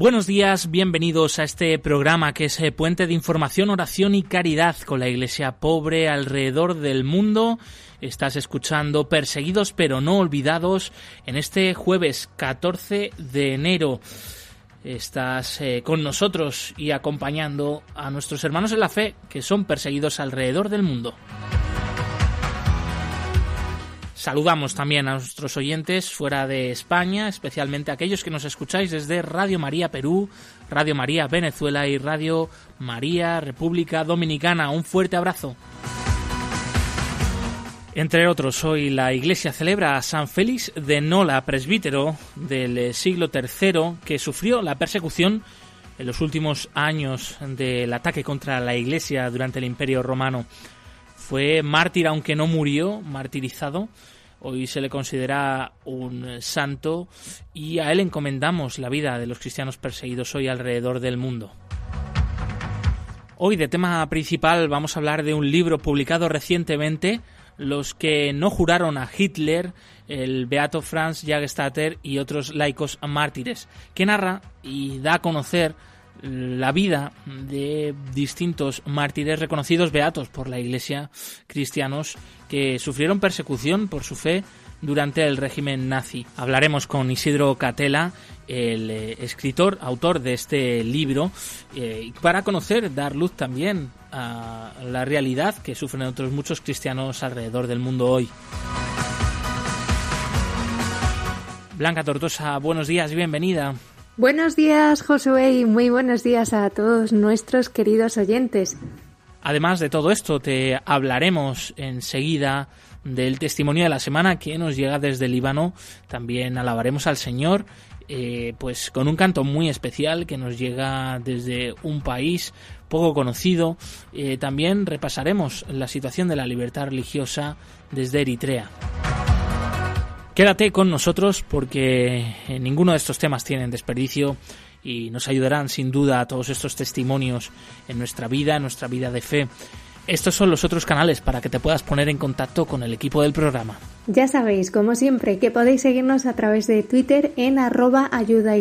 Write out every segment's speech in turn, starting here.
Buenos días, bienvenidos a este programa que es eh, puente de información, oración y caridad con la iglesia pobre alrededor del mundo. Estás escuchando Perseguidos pero no olvidados en este jueves 14 de enero. Estás eh, con nosotros y acompañando a nuestros hermanos en la fe que son perseguidos alrededor del mundo. Saludamos también a nuestros oyentes fuera de España, especialmente a aquellos que nos escucháis desde Radio María Perú, Radio María Venezuela y Radio María República Dominicana. Un fuerte abrazo. Entre otros, hoy la Iglesia celebra a San Félix de Nola, presbítero del siglo III, que sufrió la persecución en los últimos años del ataque contra la Iglesia durante el Imperio Romano. Fue mártir aunque no murió, martirizado. Hoy se le considera un santo y a él encomendamos la vida de los cristianos perseguidos hoy alrededor del mundo. Hoy de tema principal vamos a hablar de un libro publicado recientemente, Los que no juraron a Hitler, el Beato Franz Jagestatter y otros laicos mártires, que narra y da a conocer la vida de distintos mártires reconocidos beatos por la Iglesia, cristianos que sufrieron persecución por su fe durante el régimen nazi. Hablaremos con Isidro Catela, el eh, escritor, autor de este libro, eh, para conocer, dar luz también a la realidad que sufren otros muchos cristianos alrededor del mundo hoy. Blanca Tortosa, buenos días, bienvenida. Buenos días, Josué, y muy buenos días a todos nuestros queridos oyentes. Además de todo esto, te hablaremos enseguida del testimonio de la semana que nos llega desde Líbano. También alabaremos al Señor, eh, pues con un canto muy especial que nos llega desde un país poco conocido. Eh, también repasaremos la situación de la libertad religiosa desde Eritrea. Quédate con nosotros porque eh, ninguno de estos temas tienen desperdicio y nos ayudarán sin duda a todos estos testimonios en nuestra vida, en nuestra vida de fe. Estos son los otros canales para que te puedas poner en contacto con el equipo del programa. Ya sabéis, como siempre, que podéis seguirnos a través de Twitter en arroba ayuda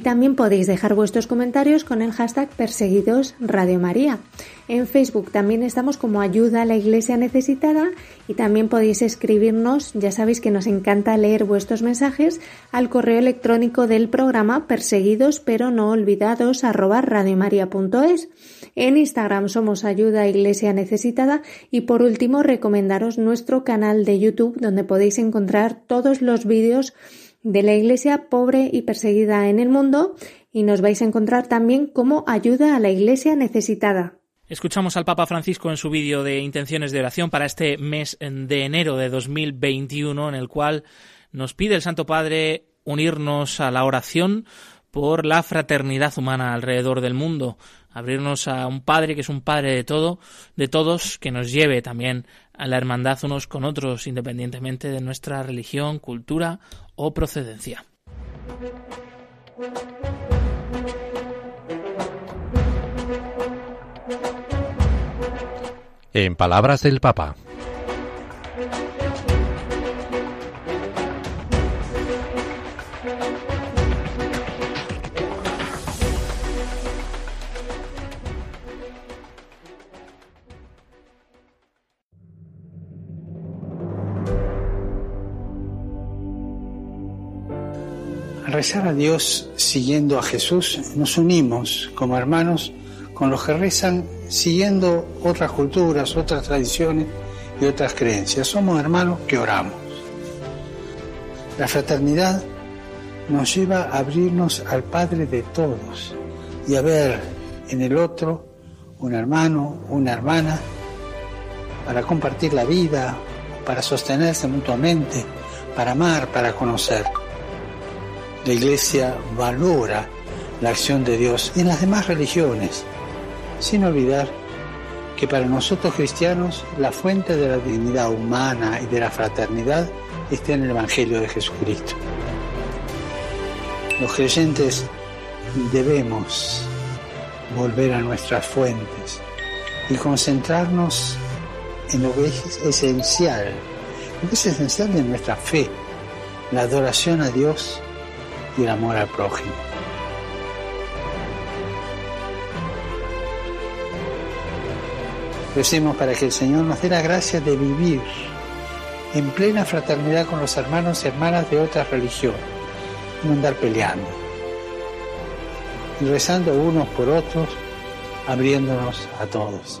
también podéis dejar vuestros comentarios con el hashtag Perseguidos Radio María. En Facebook también estamos como Ayuda a la Iglesia Necesitada y también podéis escribirnos, ya sabéis que nos encanta leer vuestros mensajes, al correo electrónico del programa perseguidos pero no olvidados arroba radiomaria.es. En Instagram somos Ayuda a Iglesia Necesitada y por último recomendaros nuestro canal de YouTube donde podéis encontrar todos los vídeos de la Iglesia pobre y perseguida en el mundo y nos vais a encontrar también como ayuda a la Iglesia necesitada. Escuchamos al Papa Francisco en su vídeo de intenciones de oración para este mes de enero de 2021 en el cual nos pide el Santo Padre unirnos a la oración por la fraternidad humana alrededor del mundo, abrirnos a un Padre que es un Padre de todo, de todos, que nos lleve también a la hermandad unos con otros, independientemente de nuestra religión, cultura o procedencia. En palabras del Papa. Rezar a Dios siguiendo a Jesús, nos unimos como hermanos con los que rezan siguiendo otras culturas, otras tradiciones y otras creencias. Somos hermanos que oramos. La fraternidad nos lleva a abrirnos al Padre de todos y a ver en el otro un hermano, una hermana, para compartir la vida, para sostenerse mutuamente, para amar, para conocer. La Iglesia valora la acción de Dios en las demás religiones, sin olvidar que para nosotros cristianos la fuente de la dignidad humana y de la fraternidad está en el Evangelio de Jesucristo. Los creyentes debemos volver a nuestras fuentes y concentrarnos en lo que es esencial, lo que es esencial de nuestra fe, la adoración a Dios y el amor al prójimo. Recemos para que el Señor nos dé la gracia de vivir en plena fraternidad con los hermanos y hermanas de otras religiones, no andar peleando, y rezando unos por otros, abriéndonos a todos.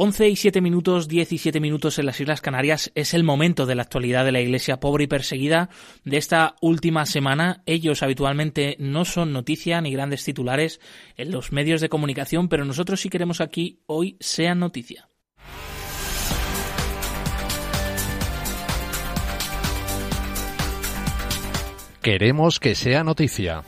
11 y 7 minutos, 17 minutos en las Islas Canarias es el momento de la actualidad de la Iglesia pobre y perseguida de esta última semana. Ellos habitualmente no son noticia ni grandes titulares en los medios de comunicación, pero nosotros sí queremos aquí hoy sean noticia. Queremos que sea noticia.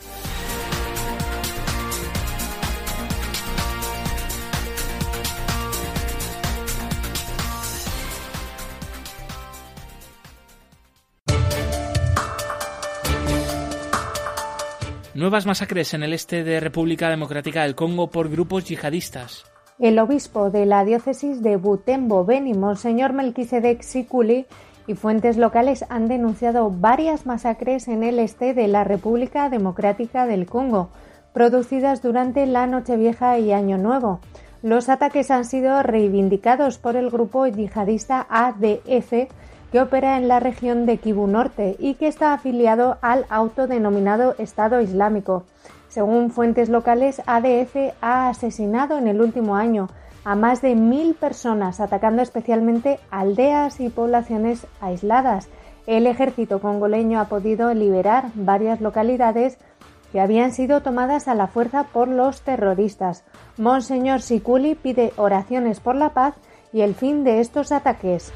Nuevas masacres en el este de República Democrática del Congo por grupos yihadistas. El obispo de la diócesis de Butembo, Beni, Monseñor Melquisedec Sikuli, y fuentes locales han denunciado varias masacres en el este de la República Democrática del Congo, producidas durante la Nochevieja y Año Nuevo. Los ataques han sido reivindicados por el grupo yihadista ADF que opera en la región de Kivu Norte y que está afiliado al autodenominado Estado Islámico. Según fuentes locales, ADF ha asesinado en el último año a más de mil personas, atacando especialmente aldeas y poblaciones aisladas. El ejército congoleño ha podido liberar varias localidades que habían sido tomadas a la fuerza por los terroristas. Monseñor Sikuli pide oraciones por la paz y el fin de estos ataques.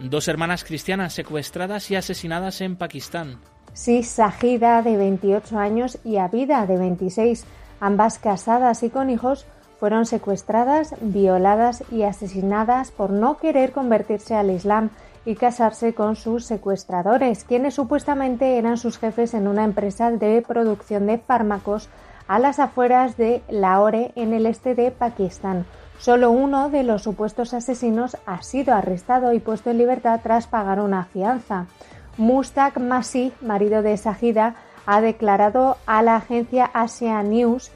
Dos hermanas cristianas secuestradas y asesinadas en Pakistán. Sí, Sajida, de 28 años, y Abida, de 26, ambas casadas y con hijos, fueron secuestradas, violadas y asesinadas por no querer convertirse al Islam y casarse con sus secuestradores, quienes supuestamente eran sus jefes en una empresa de producción de fármacos a las afueras de Lahore, en el este de Pakistán. Solo uno de los supuestos asesinos ha sido arrestado y puesto en libertad tras pagar una fianza. Mustak Masih, marido de Sajida, ha declarado a la agencia Asia News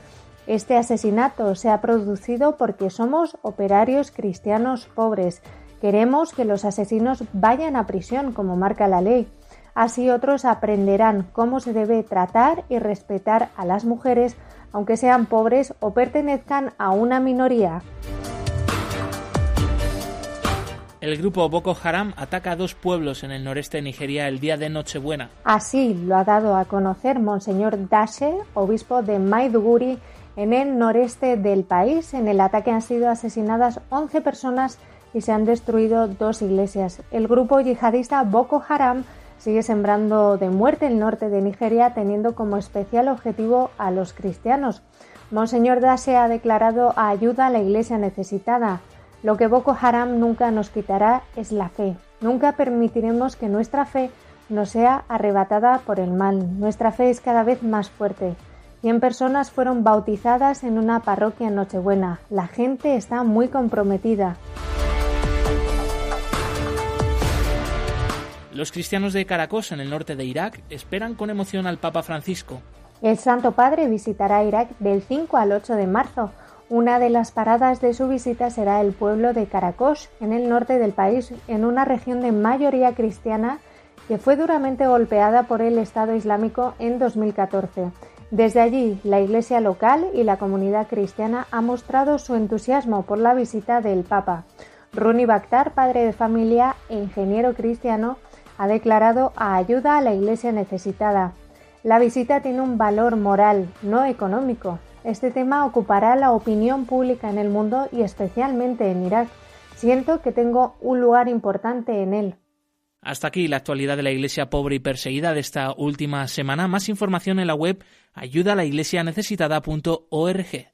este asesinato se ha producido porque somos operarios cristianos pobres. Queremos que los asesinos vayan a prisión, como marca la ley. Así otros aprenderán cómo se debe tratar y respetar a las mujeres, aunque sean pobres o pertenezcan a una minoría. El grupo Boko Haram ataca a dos pueblos en el noreste de Nigeria el día de Nochebuena. Así lo ha dado a conocer Monseñor Dashe, obispo de Maiduguri, en el noreste del país. En el ataque han sido asesinadas 11 personas y se han destruido dos iglesias. El grupo yihadista Boko Haram sigue sembrando de muerte el norte de Nigeria, teniendo como especial objetivo a los cristianos. Monseñor Dashe ha declarado ayuda a la iglesia necesitada. Lo que Boko Haram nunca nos quitará es la fe. Nunca permitiremos que nuestra fe nos sea arrebatada por el mal. Nuestra fe es cada vez más fuerte. Cien personas fueron bautizadas en una parroquia en Nochebuena. La gente está muy comprometida. Los cristianos de Caracos, en el norte de Irak, esperan con emoción al Papa Francisco. El Santo Padre visitará Irak del 5 al 8 de marzo. Una de las paradas de su visita será el pueblo de Caracos, en el norte del país, en una región de mayoría cristiana que fue duramente golpeada por el Estado Islámico en 2014. Desde allí, la Iglesia local y la comunidad cristiana ha mostrado su entusiasmo por la visita del Papa. Runi Bakhtar, padre de familia e ingeniero cristiano, ha declarado a ayuda a la Iglesia necesitada. La visita tiene un valor moral, no económico. Este tema ocupará la opinión pública en el mundo y especialmente en Irak. Siento que tengo un lugar importante en él. Hasta aquí la actualidad de la Iglesia pobre y perseguida de esta última semana. Más información en la web ayudalaiglesianecesitada.org.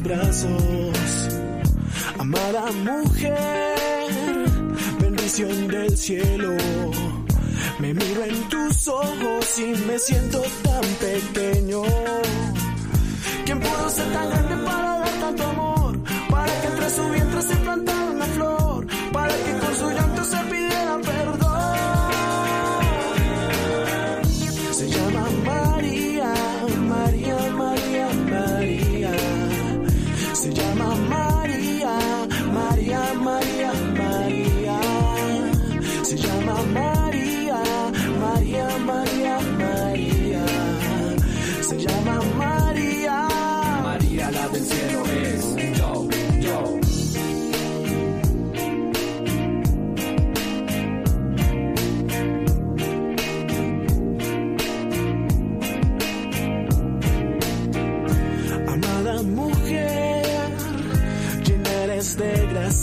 brazos. Amada mujer, del cielo. Me miro en tus ojos y me siento tan pequeño. ¿Quién pudo ser tan grande para dar tanto amor? Para que entre su vientre se plantara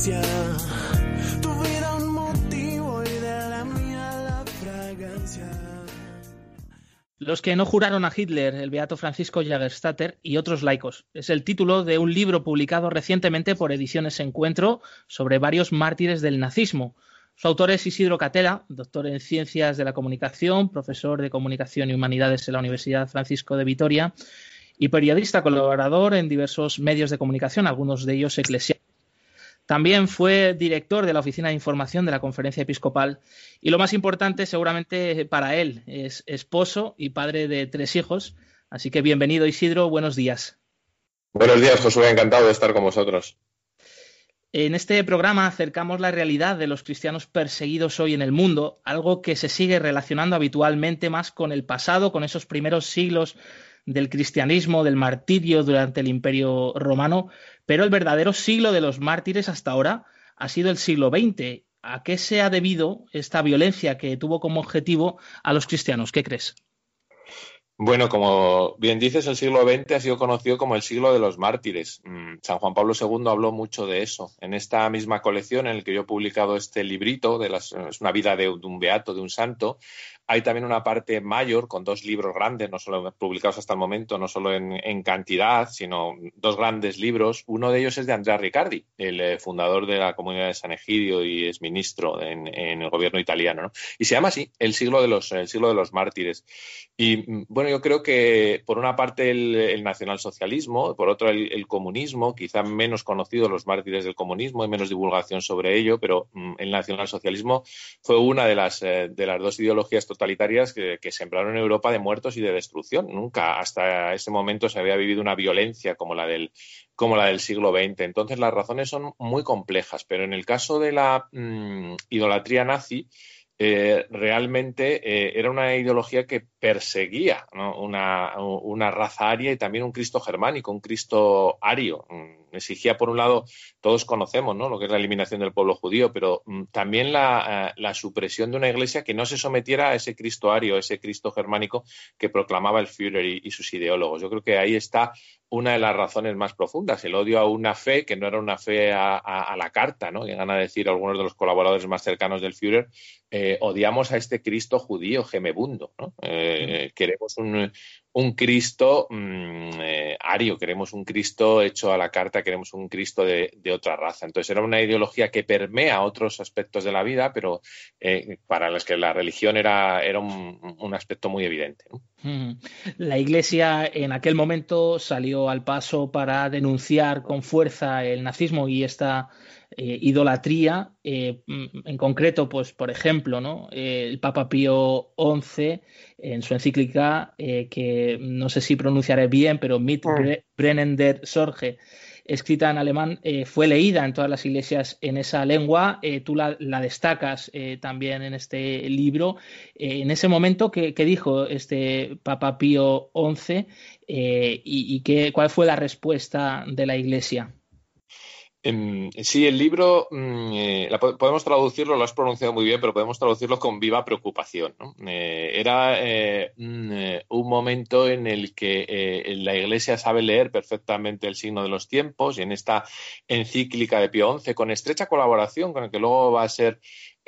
Tu vida un motivo y de la mía la fragancia. Los que no juraron a Hitler, el beato Francisco Jagerstatter y otros laicos. Es el título de un libro publicado recientemente por Ediciones Encuentro sobre varios mártires del nazismo. Su autor es Isidro Catela, doctor en Ciencias de la Comunicación, profesor de Comunicación y Humanidades en la Universidad Francisco de Vitoria y periodista colaborador en diversos medios de comunicación, algunos de ellos eclesiásticos. También fue director de la Oficina de Información de la Conferencia Episcopal y lo más importante seguramente para él es esposo y padre de tres hijos. Así que bienvenido Isidro, buenos días. Buenos días, Josué, encantado de estar con vosotros. En este programa acercamos la realidad de los cristianos perseguidos hoy en el mundo, algo que se sigue relacionando habitualmente más con el pasado, con esos primeros siglos del cristianismo, del martirio durante el Imperio Romano, pero el verdadero siglo de los mártires hasta ahora ha sido el siglo XX. ¿A qué se ha debido esta violencia que tuvo como objetivo a los cristianos? ¿Qué crees? Bueno, como bien dices, el siglo XX ha sido conocido como el siglo de los mártires. San Juan Pablo II habló mucho de eso. En esta misma colección en la que yo he publicado este librito, de las, es una vida de un beato, de un santo, hay también una parte mayor con dos libros grandes, no solo publicados hasta el momento, no solo en, en cantidad, sino dos grandes libros. Uno de ellos es de Andrea Riccardi, el eh, fundador de la comunidad de San Egidio y es ministro en, en el gobierno italiano. ¿no? Y se llama así, el siglo de los, el siglo de los mártires. Y bueno, yo creo que por una parte el, el nacionalsocialismo, por otra el, el, comunismo, quizá menos conocidos los mártires del comunismo, hay menos divulgación sobre ello, pero mm, el nacionalsocialismo fue una de las, eh, de las dos ideologías totalitarias que, sembraron en Europa de muertos y de destrucción. Nunca hasta ese momento se había vivido una violencia como la del, como la del siglo XX. Entonces las razones son muy complejas, pero en el caso de la mmm, idolatría nazi, eh, realmente eh, era una ideología que perseguía una, una, raza aria y también un Cristo germánico, un Cristo ario. Exigía, por un lado, todos conocemos ¿no? lo que es la eliminación del pueblo judío, pero mm, también la, la, supresión de una iglesia que no se sometiera a ese Cristo ario, a ese Cristo germánico que proclamaba el Führer y, y sus ideólogos. Yo creo que ahí está una de las razones más profundas, el odio a una fe que no era una fe a, a, a la carta, ¿no? Llegan a decir algunos de los colaboradores más cercanos del Führer, eh, odiamos a este Cristo judío gemebundo, ¿no? Eh, queremos un, un Cristo mmm, eh, ario, queremos un Cristo hecho a la carta, queremos un Cristo de, otra raza. Entonces era una ideología que permea otros aspectos de la vida, pero eh, para los que la religión era, era un, aspecto muy evidente. La Iglesia en aquel momento salió al paso para denunciar con fuerza el nazismo y esta eh, idolatría. Eh, en concreto, pues, por ejemplo, ¿no? el Papa Pío XI, en su encíclica, que no sé si pronunciaré bien, pero Mit mm. Brennen der Sorge, escrita en alemán, eh, fue leída en todas las iglesias en esa lengua. Eh, tú la, destacas eh, también en este libro. en ese momento, ¿qué, dijo este Papa Pío XI y, y qué, cuál fue la respuesta de la iglesia? Em, sí, el libro mm, eh, podemos traducirlo, lo has pronunciado muy bien, pero podemos traducirlo con viva preocupación. Eh, era eh, un momento en el que la Iglesia sabe leer perfectamente el signo de los tiempos y en esta encíclica de Pío XI, con estrecha colaboración con el que luego va a ser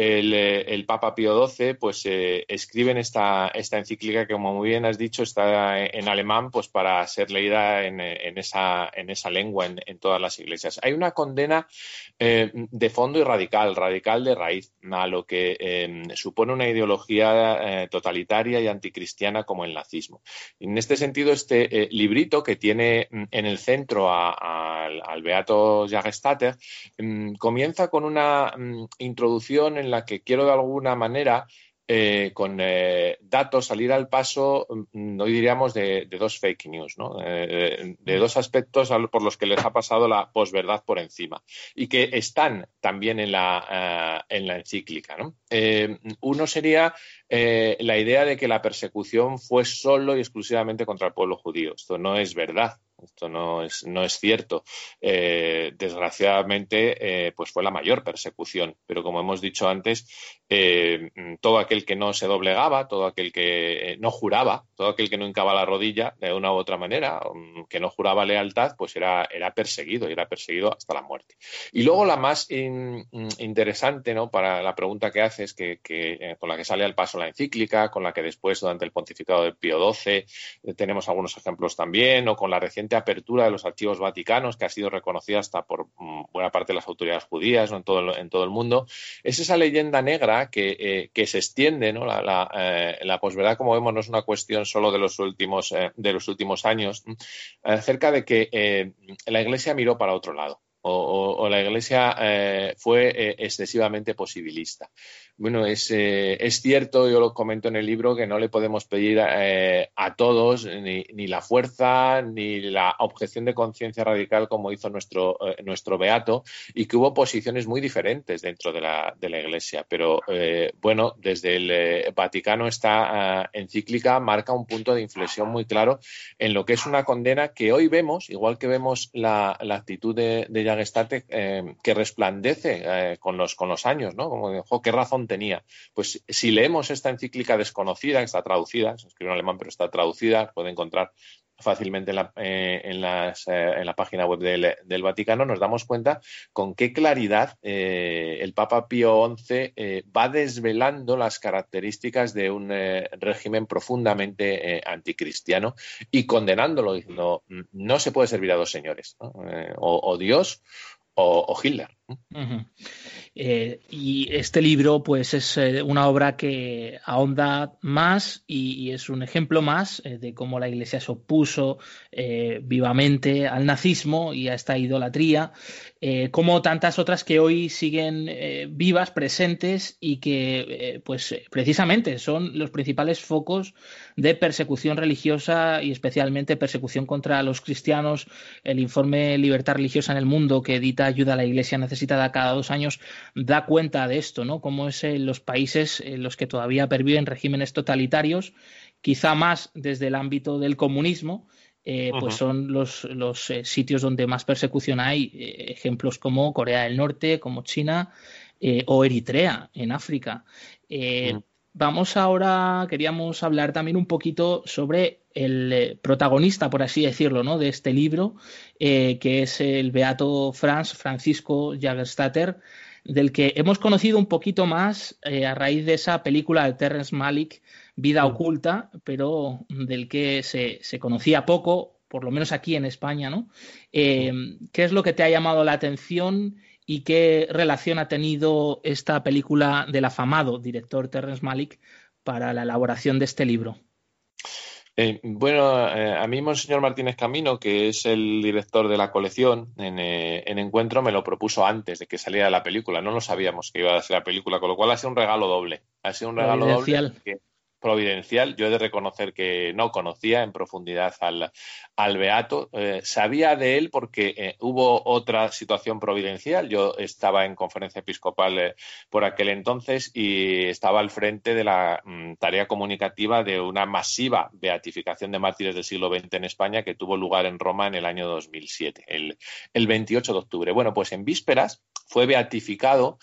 eh, el, Papa Pío XII pues eh, escriben esta, encíclica que como muy bien has dicho está en alemán pues para ser leída en, esa, en esa lengua en, todas las iglesias. Hay una condena eh, de fondo y radical, radical de raíz a lo que em, supone una ideología totalitaria y anticristiana como el nazismo. En este sentido, este librito que tiene mm, en el centro al Beato Jagestater em, comienza con una mm, introducción en la que quiero de alguna manera eh, con eh, datos salir al paso, mm, hoy diríamos, de, dos fake news, ¿no? Eh, de dos aspectos por los que les ha pasado la posverdad por encima y que están también en la, en la encíclica. uno sería la idea de que la persecución fue solo y exclusivamente contra el pueblo judío. Esto no es verdad. Esto no es, no es cierto. Eh, desgraciadamente, eh, pues fue la mayor persecución. Pero como hemos dicho antes, eh, todo aquel que no se doblegaba, todo aquel que no juraba, todo aquel que no hincaba la rodilla de una u otra manera, mm, que no juraba lealtad, pues era, era perseguido y era perseguido hasta la muerte. Y luego la más interesante, ¿no? Para la pregunta que haces, que, que con la que sale al paso la encíclica, con la que después, durante el pontificado de Pío XII, tenemos algunos ejemplos también, o con la reciente apertura de los archivos vaticanos, que ha sido reconocida hasta por mm, buena parte de las autoridades judías en, todo en todo el mundo, es esa leyenda negra que, eh, se extiende. La, la, eh, posverdad, como vemos, no es una cuestión solo de los últimos, eh, de los últimos años, acerca de que la Iglesia miró para otro lado. O, la Iglesia fue excesivamente posibilista. Bueno, es, eh, es, cierto, yo lo comento en el libro, que no le podemos pedir eh, a todos ni, ni, la fuerza ni la objeción de conciencia radical como hizo nuestro, eh, nuestro Beato y que hubo posiciones muy diferentes dentro de la, de la Iglesia. Pero bueno, desde el Vaticano esta encíclica marca un punto de inflexión muy claro en lo que es una condena que hoy vemos, igual que vemos la, la actitud de, de Jagestate que resplandece con, los, con los años, ¿no? Como dijo, ¿qué razón tenía. Pues si leemos esta encíclica desconocida, que está traducida, se escribe en alemán pero está traducida, puede encontrar fácilmente en la, eh, eh, página web del, Vaticano, nos damos cuenta con qué claridad eh, el Papa Pío XI va desvelando las características de un régimen profundamente anticristiano y condenándolo, diciendo, no se puede servir a dos señores, o, Dios o, Hitler. Eh, y este libro, pues, es eh, una obra que ahonda más y, es un ejemplo más eh, de cómo la Iglesia se opuso vivamente al nazismo y a esta idolatría, como tantas otras que hoy siguen vivas, presentes y que, pues, precisamente son los principales focos de persecución religiosa y especialmente persecución contra los cristianos. El informe Libertad Religiosa en el Mundo que edita Ayuda a la Iglesia Necesitada cada dos años da cuenta de esto, ¿no? Cómo es en los países en los que todavía perviven regímenes totalitarios, quizá más desde el ámbito del comunismo, eh, pues son los, los eh, sitios donde más persecución hay, eh, ejemplos como Corea del Norte, como China o Eritrea en África. Vamos ahora, queríamos hablar también un poquito sobre el protagonista, por así decirlo, ¿no? de este libro, que es el beato Franz Francisco Jagerstatter, del que hemos conocido un poquito más eh, a raíz de esa película de Terrence Malick, Vida Oculta, pero del que se, conocía poco, por lo menos aquí en España, ¿no? Eh, ¿Qué es lo que te ha llamado la atención y qué relación ha tenido esta película del afamado director Terrence Malick para la elaboración de este libro? Eh, bueno, eh, a mí Monseñor Martínez Camino, que es el director de la colección en, eh, en, Encuentro, me lo propuso antes de que saliera la película. No lo sabíamos que iba a ser la película, con lo cual ha sido un regalo doble. Ha sido un regalo doble providencial. Yo he de reconocer que no conocía en profundidad al, al Beato. Eh, sabía de él porque eh, hubo otra situación providencial. Yo estaba en conferencia episcopal eh, por aquel entonces y estaba al frente de la mm, tarea comunicativa de una masiva beatificación de mártires del siglo XX en España que tuvo lugar en Roma en el año 2007, el, el 28 de octubre. Bueno, pues en vísperas fue beatificado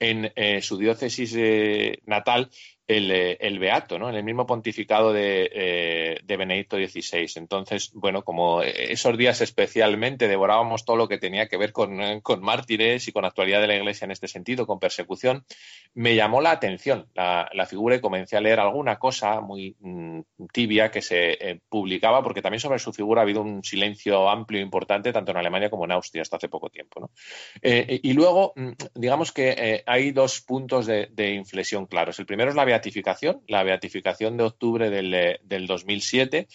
en su diócesis natal eh, el, Beato, ¿no? En el mismo pontificado de, eh, Benedicto XVI. Entonces, bueno, como esos días especialmente devorábamos todo lo que tenía que ver con, mártires y con actualidad de la Iglesia en este sentido, con persecución, me llamó la atención la, figura y comencé a leer alguna cosa muy mm, tibia que se eh, publicaba, porque también sobre su figura ha habido un silencio amplio e importante tanto en Alemania como en Austria hasta hace poco tiempo. y luego, mm, digamos que hay dos puntos de, de inflexión claros. El primero es la beatificación, la beatificación de octubre del, eh, del 2007,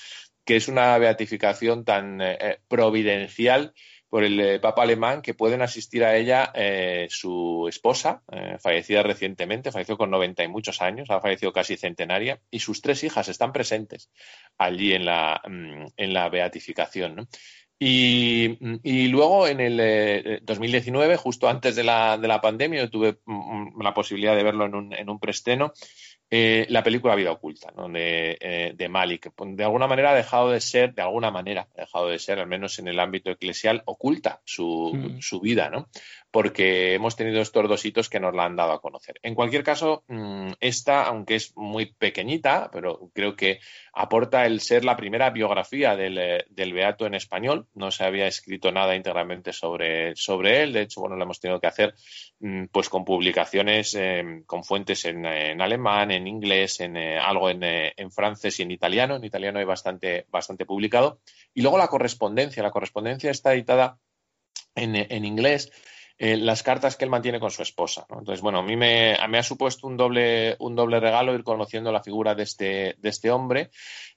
que es una beatificación tan eh, eh, providencial por el Papa alemán que pueden asistir a ella su esposa, fallecida recientemente, falleció con 90 y muchos años, ha fallecido casi centenaria, y sus tres hijas están presentes allí en la, mm, en la beatificación. Y, luego en el 2019, justo antes de la, de la pandemia, yo tuve mm, mm, la posibilidad de verlo en un, en un preestreno eh, la película Vida Oculta ¿no? de, eh, de, Malik. De alguna manera ha dejado de ser, de alguna manera ha dejado de ser, al menos en el ámbito eclesial, oculta su, mm. su vida, ¿no? Porque hemos tenido estos dos hitos que nos la han dado a conocer. En cualquier caso, mm, esta, aunque es muy pequeñita, pero creo que aporta el ser la primera biografía del, eh, Beato en español. No se había escrito nada íntegramente sobre, sobre él. De hecho, bueno, lo hemos tenido que hacer mm, pues con publicaciones, em, con fuentes en, alemán, en inglés, en eh, algo en, eh, en, francés y en italiano. En italiano hay bastante, bastante publicado. Y luego la correspondencia. La correspondencia está editada en inglés eh, las cartas que él mantiene con su esposa. Entonces, bueno, a mí me, ha supuesto un doble, un doble regalo ir conociendo la figura de este, de este hombre,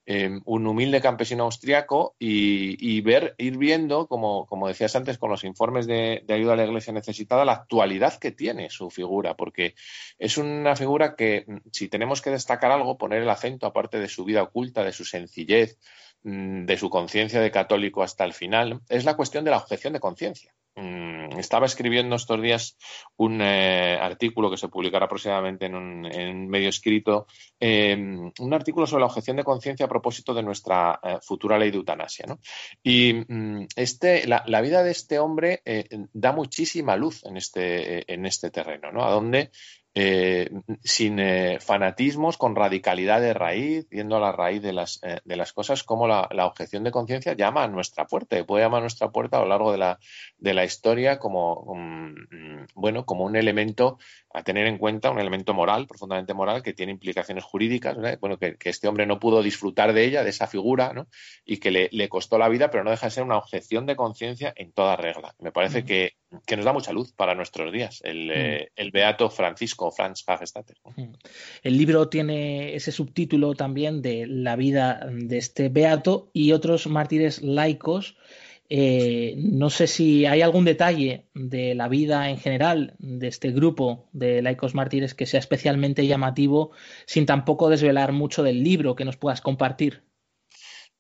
eh, un humilde campesino austriaco, y, ver, ir viendo, como, como, decías antes, con los informes de, ayuda a la iglesia necesitada, la actualidad que tiene su figura, porque es una figura que, si tenemos que destacar algo, poner el acento, aparte de su vida oculta, de su sencillez, mm, de su conciencia de católico hasta el final, es la cuestión de la objeción de conciencia. Mm, estaba escribiendo estos días un eh, artículo que se publicará aproximadamente en un, medio escrito, eh, un artículo sobre la objeción de conciencia a propósito de nuestra eh, futura ley de eutanasia. Y mm, este, la, vida de este hombre da muchísima luz en este, en este terreno, ¿no? a donde eh, sin eh, fanatismos, con radicalidad de raíz, yendo a la raíz de las, eh, de las cosas, como la, objeción de conciencia llama a nuestra puerta y puede llamar a nuestra puerta a lo largo de la, de la historia como, mm, bueno, como un elemento a tener en cuenta, un elemento moral, profundamente moral, que tiene implicaciones jurídicas, bueno, que, este hombre no pudo disfrutar de ella, de esa figura, ¿no? y que le, le costó la vida, pero no deja de ser una objeción de conciencia en toda regla. Me parece que, que, nos da mucha luz para nuestros días, el, el beato Francisco Franz El libro tiene ese subtítulo también de la vida de este beato y otros mártires laicos. Eh, no sé si hay algún detalle de la vida en general de este grupo de laicos mártires que sea especialmente llamativo, sin tampoco desvelar mucho del libro que nos puedas compartir.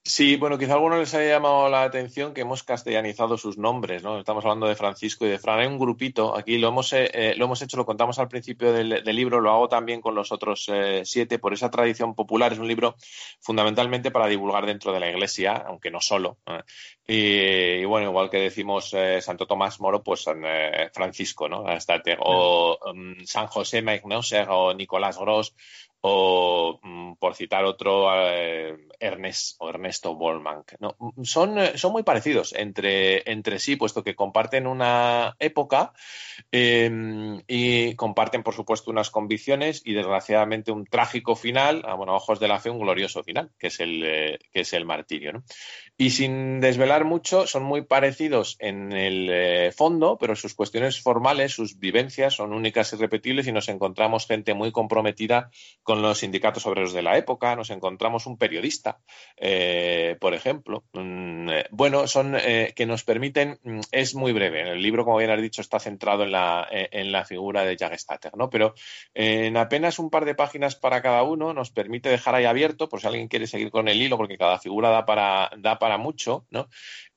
Sí, bueno, quizá a algunos les haya llamado la atención que hemos castellanizado sus nombres, ¿no? Estamos hablando de Francisco y de Fran. Hay un grupito, aquí lo hemos, eh, eh, lo hemos hecho, lo contamos al principio del, libro, lo hago también con los otros eh, siete, por esa tradición popular. Es un libro fundamentalmente para divulgar dentro de la iglesia, aunque no solo. Y, bueno, igual que decimos Santo Tomás Moro, pues San Francisco, ¿no? O um, San José Maignoser o Nicolás Gross o mm, por citar otro, eh, o Ernesto Bollman. ¿no? Son, eh, son, muy parecidos entre, entre, sí, puesto que comparten una época em, y comparten, por supuesto, unas convicciones y, desgraciadamente, un trágico final, a bueno, ojos de la fe, un glorioso final, que es el, eh, que es el martirio. Y sin desvelar mucho, son muy parecidos en el fondo, pero sus cuestiones formales, sus vivencias son únicas y repetibles y nos encontramos gente muy comprometida con con los sindicatos obreros de la época, nos encontramos un periodista eh, por ejemplo. Mm, eh, bueno, son que nos permiten, mm, es muy breve, el libro, como bien has dicho, está centrado en la, en la figura de Jagestater, ¿no? Pero en apenas un par de páginas para cada uno nos permite dejar ahí abierto, por si alguien quiere seguir con el hilo, porque cada figura da para, da para mucho, ¿no?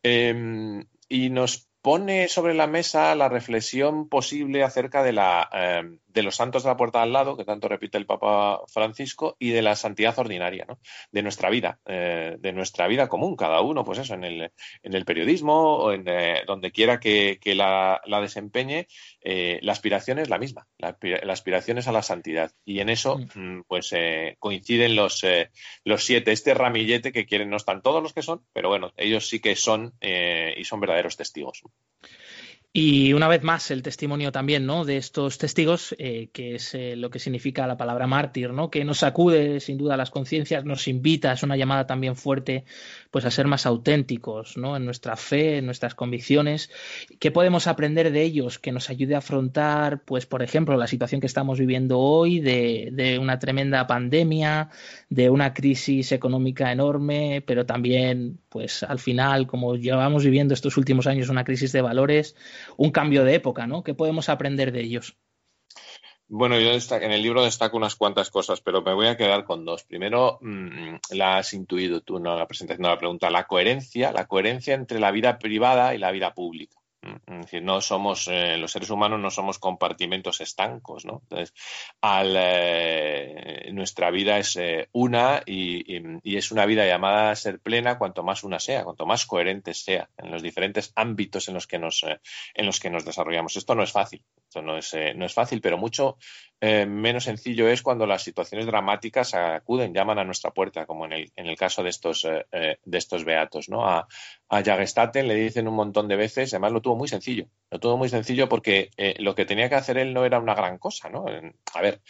Em, y nos pone sobre la mesa la reflexión posible acerca de, la, eh, de los santos de la puerta al lado, que tanto repite el Papa Francisco, y de la santidad ordinaria, ¿no? de nuestra vida, eh, de nuestra vida común, cada uno, pues eso, en el, en el periodismo o en eh, donde quiera que, la, desempeñe, la aspiración es la misma, la, aspiración es a la santidad. Y en eso, mm. Mm, pues coinciden los, los siete, este ramillete que quieren, no están todos los que son, pero bueno, ellos sí que son y son verdaderos testigos. Y una vez más, el testimonio también ¿no? de estos testigos, eh, que es eh, lo que significa la palabra mártir, ¿no? que nos sacude sin duda las conciencias, nos invita, es una llamada también fuerte pues, a ser más auténticos ¿no? en nuestra fe, en nuestras convicciones. ¿Qué podemos aprender de ellos que nos ayude a afrontar, pues, por ejemplo, la situación que estamos viviendo hoy, de, de una tremenda pandemia, de una crisis económica enorme, pero también, pues, al final, como llevamos viviendo estos últimos años, una crisis de valores? un cambio de época, ¿no? ¿Qué podemos aprender de ellos? Bueno, yo en el libro destaco unas cuantas cosas, pero me voy a quedar con dos. Primero, mm, la has intuido tú, no la presentación, no la pregunta, la coherencia, la coherencia entre la vida privada y la vida pública. Mm, no somos, eh, los seres humanos no somos compartimentos estancos, ¿no? Entonces, eh, nuestra vida es eh, una y, es una vida llamada a ser plena cuanto más una sea, cuanto más coherente sea en los diferentes ámbitos en los que nos, en los que nos desarrollamos. Esto no es fácil, esto no es, no es fácil, pero mucho menos sencillo es cuando las situaciones dramáticas acuden, llaman a nuestra puerta, como en el, en el caso de estos, de estos beatos, ¿no? A, a Jagestaten le dicen un montón de veces, además lo tuvo muy sencillo, lo tuvo muy sencillo porque eh, lo que tenía que hacer él no era una gran cosa, ¿no? A ver,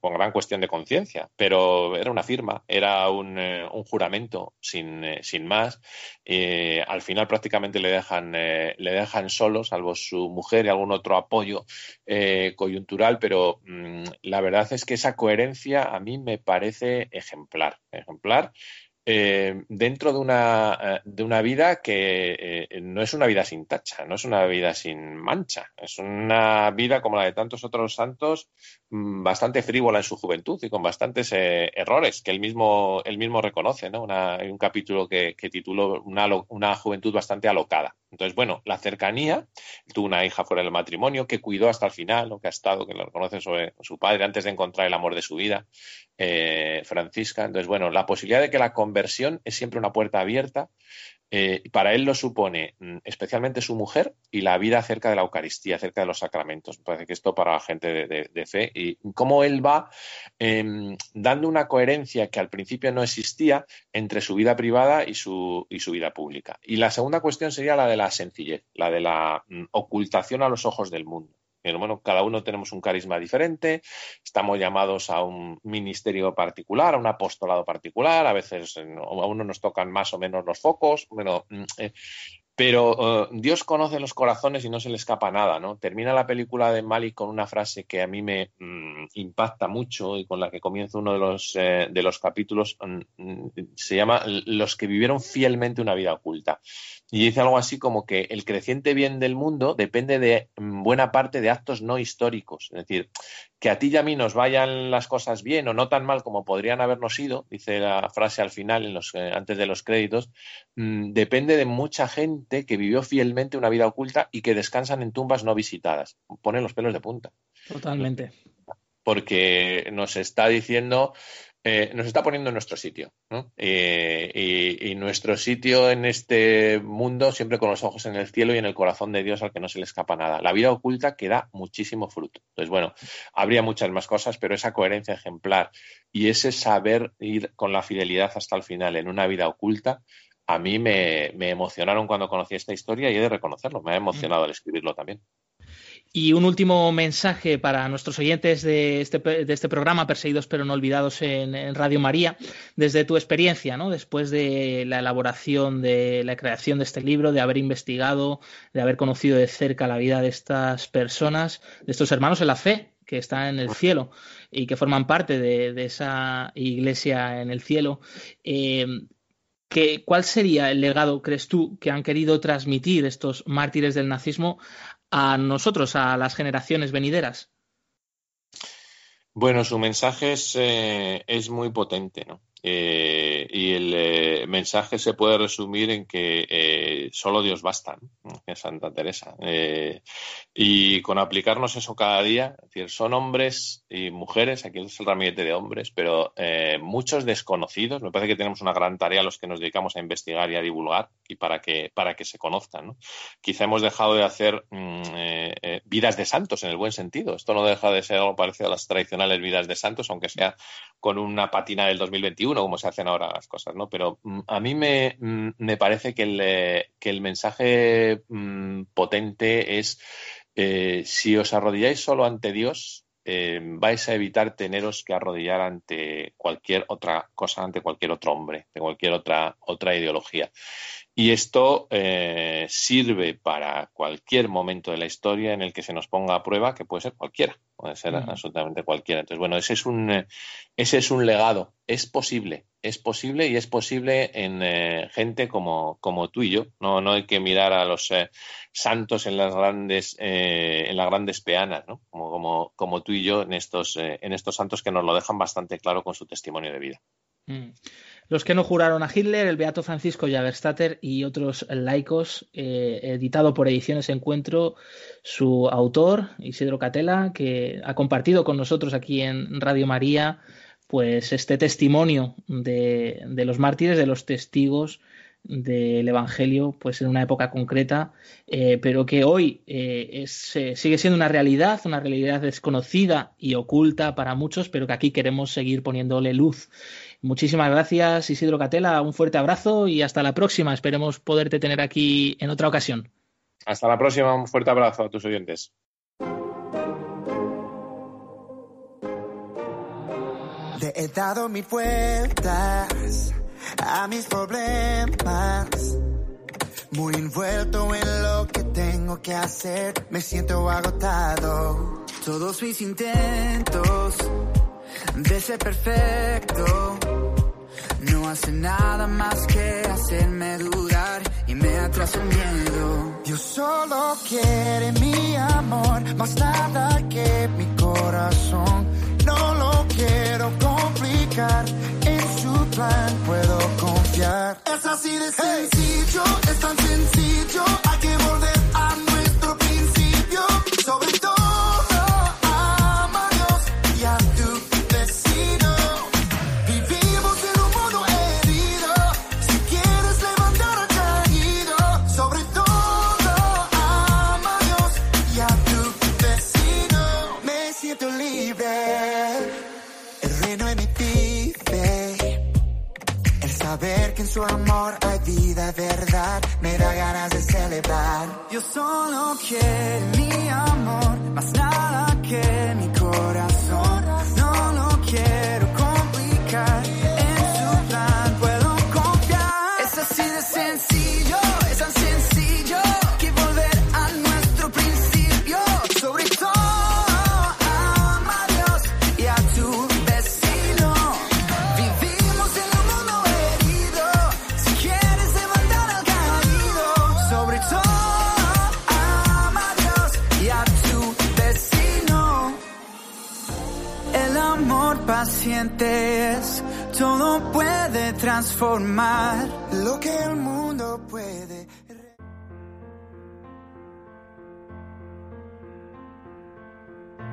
con gran cuestión de conciencia, pero era una firma, era un, eh, juramento sin, eh, sin más. al final prácticamente le dejan, le dejan solo, salvo su mujer y algún otro apoyo coyuntural, pero mm, la verdad es que esa coherencia a mí me parece ejemplar, ejemplar eh, dentro de una, eh, de una vida que eh, no es una vida sin tacha, no es una vida sin mancha, es una vida como la de tantos otros santos, mm, bastante frívola en su juventud y con bastantes errores que él mismo, mismo reconoce. ¿no? hay un capítulo que, tituló una juventud bastante alocada. Entonces, bueno, la cercanía, tuvo una hija fuera del matrimonio que cuidó hasta el final, lo que ha estado, que lo reconoce sobre su padre antes de encontrar el amor de su vida, eh, Francisca. Entonces, bueno, la posibilidad de que la conversión es siempre una puerta abierta eh, para él lo supone mm, especialmente su mujer y la vida cerca de la Eucaristía, cerca de los sacramentos. Me parece que esto para la gente de, fe y cómo él va em, dando una coherencia que al principio no existía entre su vida privada y su, y su vida pública. Y la segunda cuestión sería la de la sencillez, la de la mm, ocultación a los ojos del mundo. Pero bueno, cada uno tenemos un carisma diferente, estamos llamados a un ministerio particular, a un apostolado particular, a veces eh, a uno nos tocan más o menos los focos, bueno, mm, eh, pero eh, Dios conoce los corazones y no se le escapa nada, ¿no? Termina la película de Malik con una frase que a mí me mm, impacta mucho y con la que comienza uno de los, de los capítulos, mm, se llama Los que vivieron fielmente una vida oculta. Y dice algo así como que el creciente bien del mundo depende de mm, buena parte de actos no históricos. Es decir, que a ti y a mí nos vayan las cosas bien o no tan mal como podrían habernos ido, dice la frase al final, en los, eh, antes de los créditos, mm, depende de mucha gente que vivió fielmente una vida oculta y que descansan en tumbas no visitadas. Pone los pelos de punta. Totalmente. Porque nos está diciendo eh, nos está poniendo en nuestro sitio. Eh, y, nuestro sitio en este mundo siempre con los ojos en el cielo y en el corazón de Dios al que no se le escapa nada. La vida oculta que da muchísimo fruto. Entonces, bueno, habría muchas más cosas, pero esa coherencia ejemplar y ese saber ir con la fidelidad hasta el final en una vida oculta, a mí me, me emocionaron cuando conocí esta historia y he de reconocerlo. Me ha emocionado al escribirlo también. Y un último mensaje para nuestros oyentes de este, de este programa, Perseguidos pero no olvidados en, Radio María, desde tu experiencia, ¿no? después de la elaboración, de la creación de este libro, de haber investigado, de haber conocido de cerca la vida de estas personas, de estos hermanos en la fe, que está en el cielo y que forman parte de, esa iglesia en el cielo. Eh, ¿Cuál sería el legado, crees tú, que han querido transmitir estos mártires del nazismo a nosotros, a las generaciones venideras? Bueno, su mensaje es, eh, es muy potente, ¿no? Eh, y el eh, mensaje se puede resumir en que eh, solo Dios basta, ¿no? Santa Teresa. y con aplicarnos eso cada día, son hombres y mujeres, aquí es el ramillete de hombres, pero muchos desconocidos. Me parece que tenemos una gran tarea los que nos dedicamos a investigar y a divulgar y para que, para que se conozcan. ¿no? Quizá hemos dejado de hacer mm, vidas de santos en el buen sentido. Esto no deja de ser algo parecido a las tradicionales vidas de santos, aunque sea con una patina del 2021 como se hacen ahora las cosas, ¿no? Pero mm, a mí me, mm, me parece que el, eh, que el mensaje mm, potente es eh, si os arrodilláis solo ante Dios, eh, vais a evitar teneros que arrodillar ante cualquier otra cosa, ante cualquier otro hombre, de cualquier otra, otra ideología. Y esto eh, sirve para cualquier momento de la historia en el que se nos ponga a prueba, que puede ser cualquiera, puede ser absolutamente cualquiera. Entonces, bueno, ese es un, eh, ese es un legado. Es posible, es posible y es posible en eh, gente como, como tú y yo. No, no hay que mirar a los santos en las grandes, en las grandes peanas, ¿no? Como, como, como tú y yo en estos, en estos santos que nos lo dejan bastante claro con su testimonio de vida. Mm. Los que no juraron a Hitler, el Beato Francisco Javerstatter y otros laicos, eh, editado por Ediciones Encuentro, su autor, Isidro Catela, que ha compartido con nosotros aquí en Radio María, pues este testimonio de, los mártires, de los testigos del Evangelio, pues en una época concreta, eh, pero que hoy eh, sigue siendo una realidad, una realidad desconocida y oculta para muchos, pero que aquí queremos seguir poniéndole luz. Muchísimas gracias, Isidro Catela. Un fuerte abrazo y hasta la próxima. Esperemos poderte tener aquí en otra ocasión. Hasta la próxima. Un fuerte abrazo a tus oyentes. Le he dado mil vueltas a mis problemas. Muy envuelto en lo que tengo que hacer. Me siento agotado. Todos mis intentos de ser perfecto. No hace nada más que hacerme dudar y me atrasa el miedo. Dios solo quiere mi amor, más nada que mi corazón. No lo quiero complicar, en su plan puedo confiar. Es así de sencillo, es tan sencillo, hay que volver a nuestro principio, sobre todo. Su amor hay vida, verdad, me da ganas de celebrar. Yo solo quiero mi amor, más nada que mi corazón.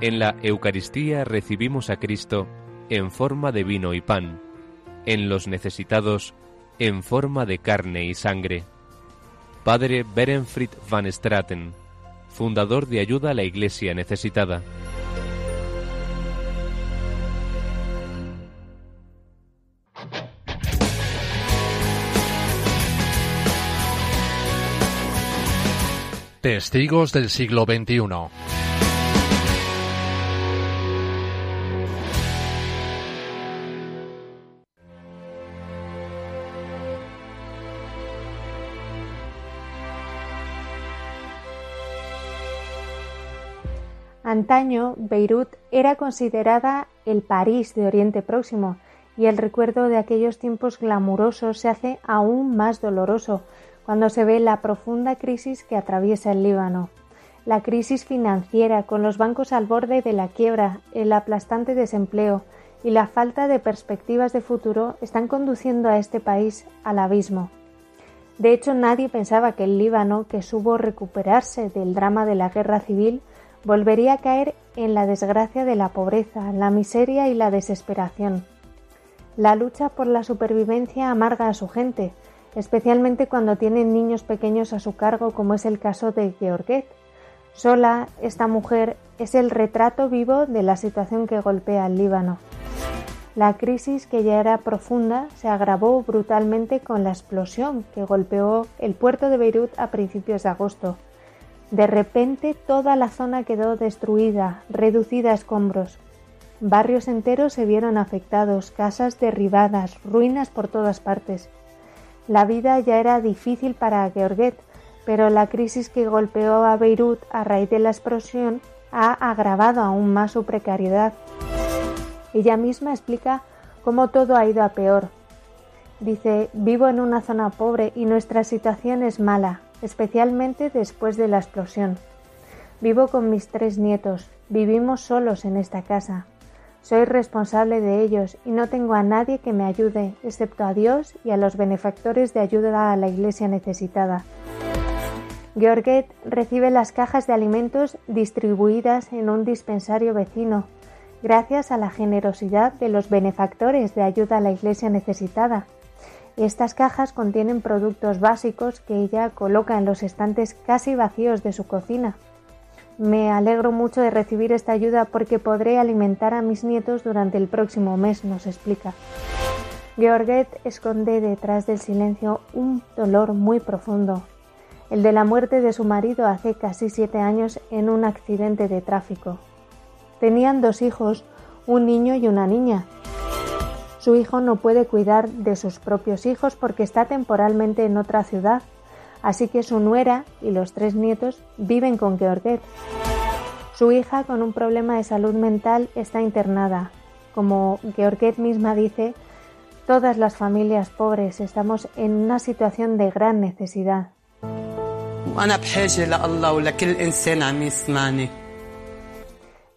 En la Eucaristía recibimos a Cristo en forma de vino y pan, en los necesitados en forma de carne y sangre. Padre Berenfried van Straten, fundador de Ayuda a la Iglesia Necesitada. Testigos del siglo XXI. Antaño, Beirut era considerada el París de Oriente Próximo, y el recuerdo de aquellos tiempos glamurosos se hace aún más doloroso cuando se ve la profunda crisis que atraviesa el Líbano. La crisis financiera, con los bancos al borde de la quiebra, el aplastante desempleo y la falta de perspectivas de futuro están conduciendo a este país al abismo. De hecho, nadie pensaba que el Líbano, que supo recuperarse del drama de la guerra civil, volvería a caer en la desgracia de la pobreza, la miseria y la desesperación. La lucha por la supervivencia amarga a su gente, especialmente cuando tienen niños pequeños a su cargo, como es el caso de Georget. Sola, esta mujer es el retrato vivo de la situación que golpea al Líbano. La crisis, que ya era profunda, se agravó brutalmente con la explosión que golpeó el puerto de Beirut a principios de agosto. De repente toda la zona quedó destruida, reducida a escombros. Barrios enteros se vieron afectados, casas derribadas, ruinas por todas partes. La vida ya era difícil para Georget, pero la crisis que golpeó a Beirut a raíz de la explosión ha agravado aún más su precariedad. Ella misma explica cómo todo ha ido a peor. Dice, vivo en una zona pobre y nuestra situación es mala, especialmente después de la explosión. Vivo con mis tres nietos, vivimos solos en esta casa. Soy responsable de ellos y no tengo a nadie que me ayude, excepto a Dios y a los benefactores de ayuda a la iglesia necesitada. Georget recibe las cajas de alimentos distribuidas en un dispensario vecino gracias a la generosidad de los benefactores de ayuda a la Iglesia necesitada. Estas cajas contienen productos básicos que ella coloca en los estantes casi vacíos de su cocina. Me alegro mucho de recibir esta ayuda porque podré alimentar a mis nietos durante el próximo mes, nos explica. Georget esconde detrás del silencio un dolor muy profundo, el de la muerte de su marido hace casi siete años en un accidente de tráfico. Tenían dos hijos, un niño y una niña. Su hijo no puede cuidar de sus propios hijos porque está temporalmente en otra ciudad, así que su nuera y los tres nietos viven con Georget. Su hija, con un problema de salud mental, está internada. Como Georget misma dice, todas las familias pobres estamos en una situación de gran necesidad.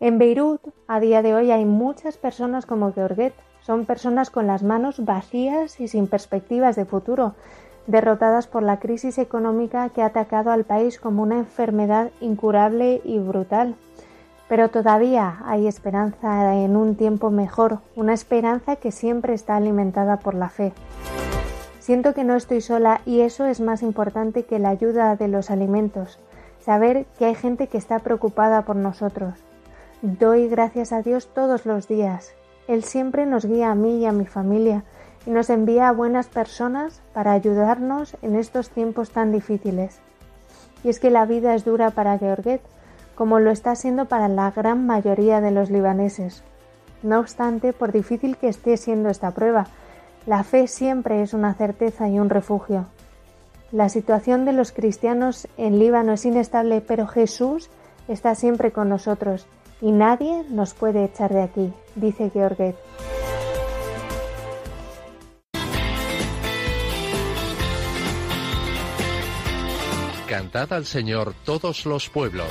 En Beirut, a día de hoy, hay muchas personas como Georget. Son personas con las manos vacías y sin perspectivas de futuro, derrotadas por la crisis económica que ha atacado al país como una enfermedad incurable y brutal. Pero todavía hay esperanza en un tiempo mejor, una esperanza que siempre está alimentada por la fe. Siento que no estoy sola y eso es más importante que la ayuda de los alimentos, saber que hay gente que está preocupada por nosotros. Doy gracias a Dios todos los días. Él siempre nos guía a mí y a mi familia y nos envía a buenas personas para ayudarnos en estos tiempos tan difíciles. Y es que la vida es dura para Georget, como lo está siendo para la gran mayoría de los libaneses. No obstante, por difícil que esté siendo esta prueba, la fe siempre es una certeza y un refugio. La situación de los cristianos en Líbano es inestable, pero Jesús está siempre con nosotros y nadie nos puede echar de aquí, dice Georget. Al Señor todos los pueblos.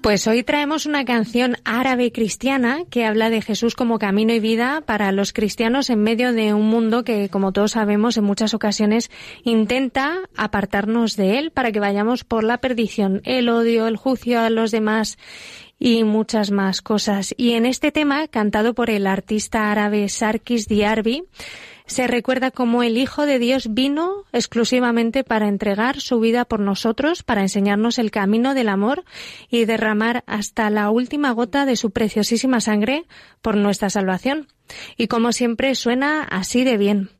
Pues hoy traemos una canción árabe cristiana que habla de Jesús como camino y vida para los cristianos en medio de un mundo que, como todos sabemos, en muchas ocasiones intenta apartarnos de él para que vayamos por la perdición, el odio, el juicio a los demás y muchas más cosas. Y en este tema, cantado por el artista árabe Sarkis Diarbi, se recuerda cómo el Hijo de Dios vino exclusivamente para entregar su vida por nosotros, para enseñarnos el camino del amor y derramar hasta la última gota de su preciosísima sangre por nuestra salvación. Y como siempre suena así de bien.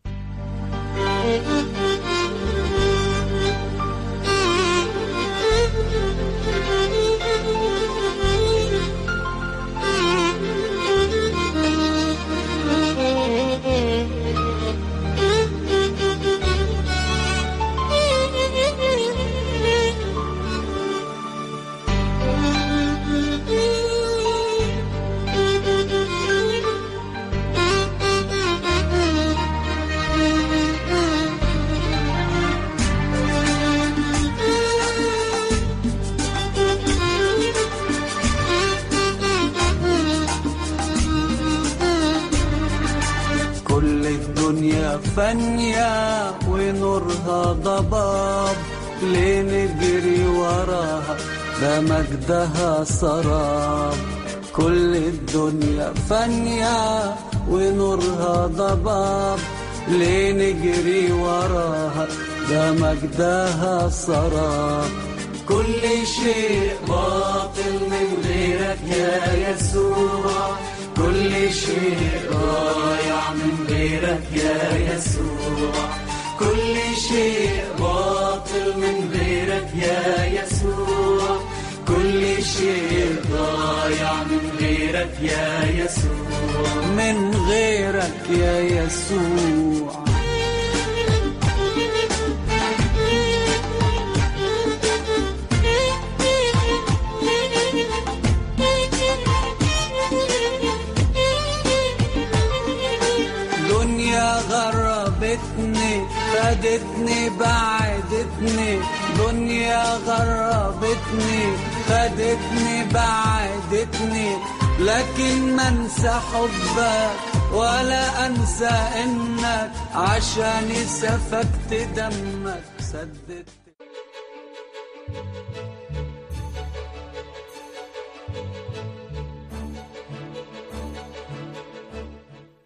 وراها ده مجدها سراب. كل الدنيا فانية ونورها ضباب. ليه نجري وراها؟ ده مجدها سراب. كل شيء باطل من غيرك يا يسوع. كل شيء ضايع من غيرك يا يسوع. كل شيء باطل من غيرك يا يسوع. كل شيء ضايع من غيرك يا يسوع. من غيرك يا يسوع. دنيا غربتني خدتني بعدتني. دنيا غربتني خدتني بعدتني لكن ما انسى حبك ولا انسى انك عشاني سفكت دمك سددت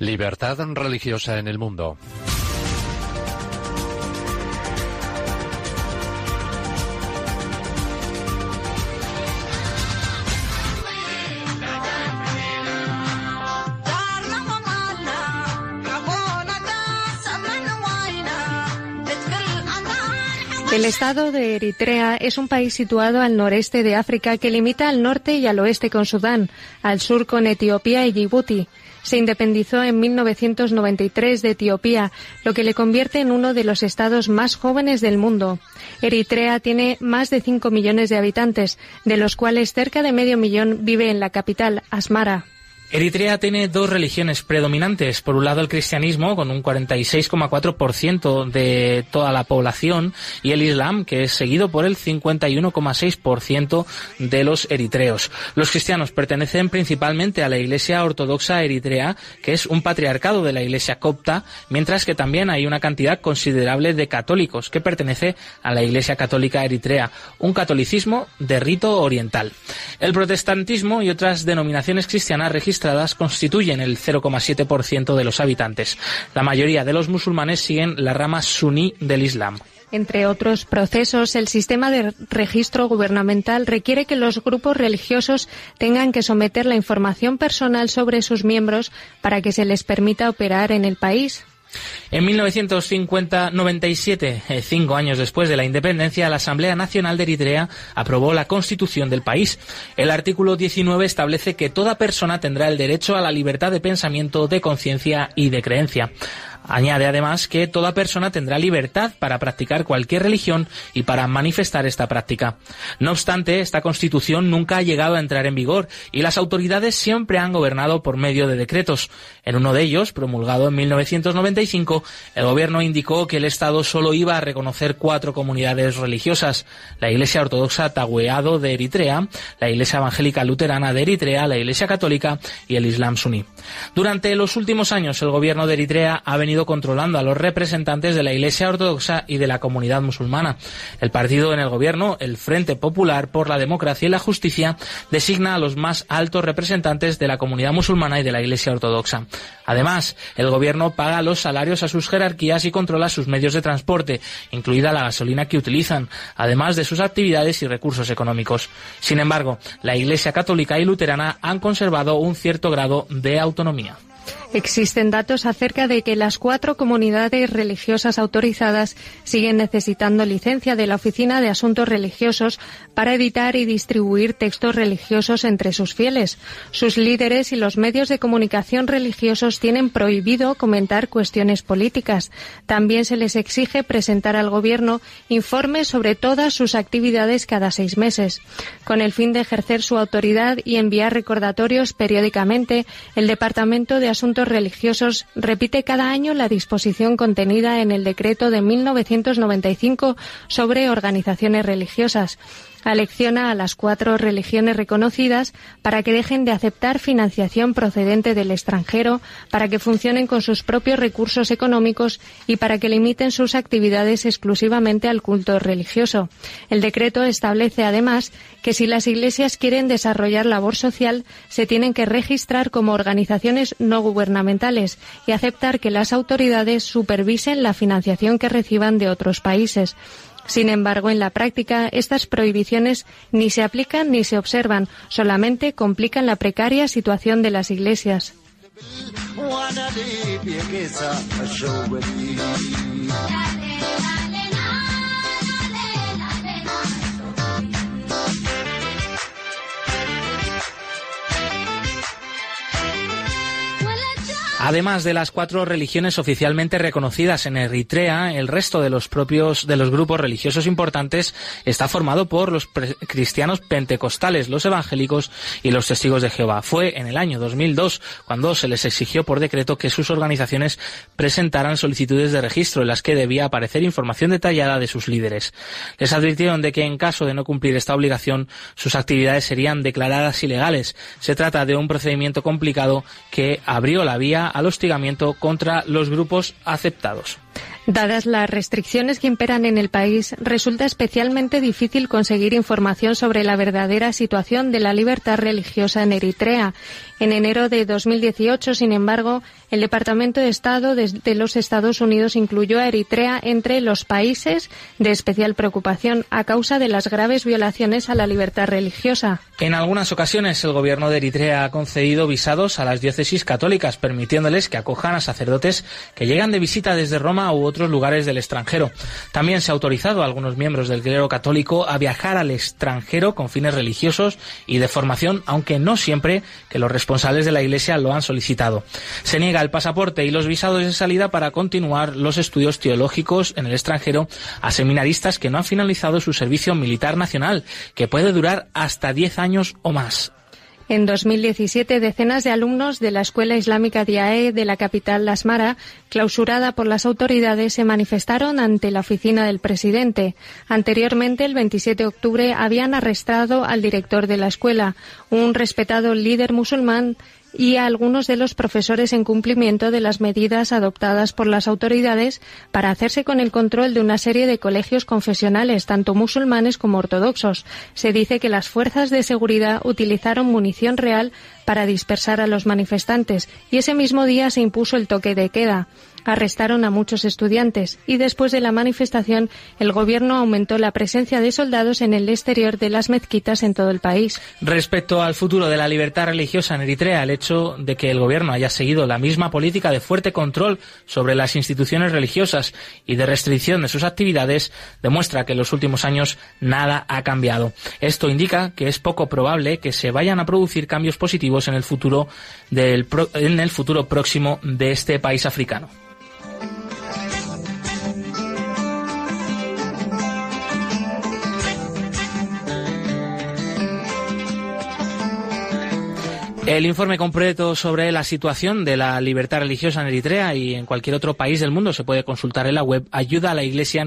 Libertad religiosa en el mundo. El estado de Eritrea es un país situado al noreste de África que limita al norte y al oeste con Sudán, al sur con Etiopía y Djibouti. Se independizó en 1993 de Etiopía, lo que le convierte en uno de los estados más jóvenes del mundo. Eritrea tiene más de 5 millones de habitantes, de los cuales cerca de medio millón vive en la capital, Asmara. Eritrea tiene dos religiones predominantes. Por un lado, el cristianismo, con un 46,4% de toda la población, y el islam, que es seguido por el 51,6% de los eritreos. Los cristianos pertenecen principalmente a la Iglesia Ortodoxa Eritrea, que es un patriarcado de la Iglesia copta, mientras que también hay una cantidad considerable de católicos, que pertenece a la Iglesia Católica Eritrea, un catolicismo de rito oriental. El protestantismo y otras denominaciones cristianas registradas constituyen el 0,7% de los habitantes. La mayoría de los musulmanes siguen la rama suní del Islam. Entre otros procesos, el sistema de registro gubernamental requiere que los grupos religiosos tengan que someter la información personal sobre sus miembros para que se les permita operar en el país. En 1997, eh, cinco años después de la independencia, la Asamblea Nacional de Eritrea aprobó la constitución del país. El artículo 19 establece que toda persona tendrá el derecho a la libertad de pensamiento, de conciencia y de creencia. Añade además que toda persona tendrá libertad para practicar cualquier religión y para manifestar esta práctica. No obstante, esta constitución nunca ha llegado a entrar en vigor y las autoridades siempre han gobernado por medio de decretos. En uno de ellos, promulgado en 1995, el gobierno indicó que el Estado solo iba a reconocer cuatro comunidades religiosas, la Iglesia Ortodoxa Tahueado de Eritrea, la Iglesia Evangélica Luterana de Eritrea, la Iglesia Católica y el Islam suní. Durante los últimos años, el gobierno de Eritrea ha venido controlando a los representantes de la Iglesia Ortodoxa y de la comunidad musulmana. El partido en el gobierno, el Frente Popular por la Democracia y la Justicia, designa a los más altos representantes de la comunidad musulmana y de la Iglesia Ortodoxa. Además, el gobierno paga los salarios a sus jerarquías y controla sus medios de transporte, incluida la gasolina que utilizan, además de sus actividades y recursos económicos. Sin embargo, la Iglesia Católica y Luterana han conservado un cierto grado de autonomía. Existen datos acerca de que las cuatro comunidades religiosas autorizadas siguen necesitando licencia de la Oficina de Asuntos Religiosos para editar y distribuir textos religiosos entre sus fieles. Sus líderes y los medios de comunicación religiosos tienen prohibido comentar cuestiones políticas. También se les exige presentar al Gobierno informes sobre todas sus actividades cada seis meses. Con el fin de ejercer su autoridad y enviar recordatorios periódicamente, el Departamento de Asuntos Religiosos repite cada año la disposición contenida en el decreto de 1995 sobre organizaciones religiosas alecciona a las cuatro religiones reconocidas para que dejen de aceptar financiación procedente del extranjero, para que funcionen con sus propios recursos económicos y para que limiten sus actividades exclusivamente al culto religioso. El decreto establece además que si las iglesias quieren desarrollar labor social, se tienen que registrar como organizaciones no gubernamentales y aceptar que las autoridades supervisen la financiación que reciban de otros países. Sin embargo, en la práctica, estas prohibiciones ni se aplican ni se observan, solamente complican la precaria situación de las iglesias. Además de las cuatro religiones oficialmente reconocidas en Eritrea, el resto de los propios grupos religiosos importantes está formado por los cristianos pentecostales, los evangélicos y los testigos de Jehová. Fue en el año 2002 cuando se les exigió por decreto que sus organizaciones presentaran solicitudes de registro en las que debía aparecer información detallada de sus líderes. Les advirtieron de que en caso de no cumplir esta obligación, sus actividades serían declaradas ilegales. Se trata de un procedimiento complicado que abrió la vía al hostigamiento contra los grupos aceptados. Dadas las restricciones que imperan en el país, resulta especialmente difícil conseguir información sobre la verdadera situación de la libertad religiosa en Eritrea. En enero de 2018, sin embargo, el Departamento de Estado de los Estados Unidos incluyó a Eritrea entre los países de especial preocupación a causa de las graves violaciones a la libertad religiosa. En algunas ocasiones, el gobierno de Eritrea ha concedido visados a las diócesis católicas, permitiéndoles que acojan a sacerdotes que llegan de visita desde Roma u otros lugares del extranjero. También se ha autorizado a algunos miembros del clero católico a viajar al extranjero con fines religiosos y de formación, aunque no siempre que los responsables de la Iglesia lo han solicitado. Se niega el pasaporte y los visados de salida para continuar los estudios teológicos en el extranjero a seminaristas que no han finalizado su servicio militar nacional, que puede durar hasta 10 años o más. En 2017, decenas de alumnos de la Escuela Islámica DIAE de la capital Lasmara, clausurada por las autoridades, se manifestaron ante la oficina del presidente. Anteriormente, el 27 de octubre, habían arrestado al director de la escuela, un respetado líder musulmán y a algunos de los profesores en cumplimiento de las medidas adoptadas por las autoridades para hacerse con el control de una serie de colegios confesionales, tanto musulmanes como ortodoxos. Se dice que las fuerzas de seguridad utilizaron munición real para dispersar a los manifestantes y ese mismo día se impuso el toque de queda arrestaron a muchos estudiantes y después de la manifestación el gobierno aumentó la presencia de soldados en el exterior de las mezquitas en todo el país. Respecto al futuro de la libertad religiosa en Eritrea, el hecho de que el gobierno haya seguido la misma política de fuerte control sobre las instituciones religiosas y de restricción de sus actividades demuestra que en los últimos años nada ha cambiado. Esto indica que es poco probable que se vayan a producir cambios positivos en el futuro en el futuro próximo de este país africano. El informe completo sobre la situación de la libertad religiosa en Eritrea y en cualquier otro país del mundo se puede consultar en la web ayuda a la iglesia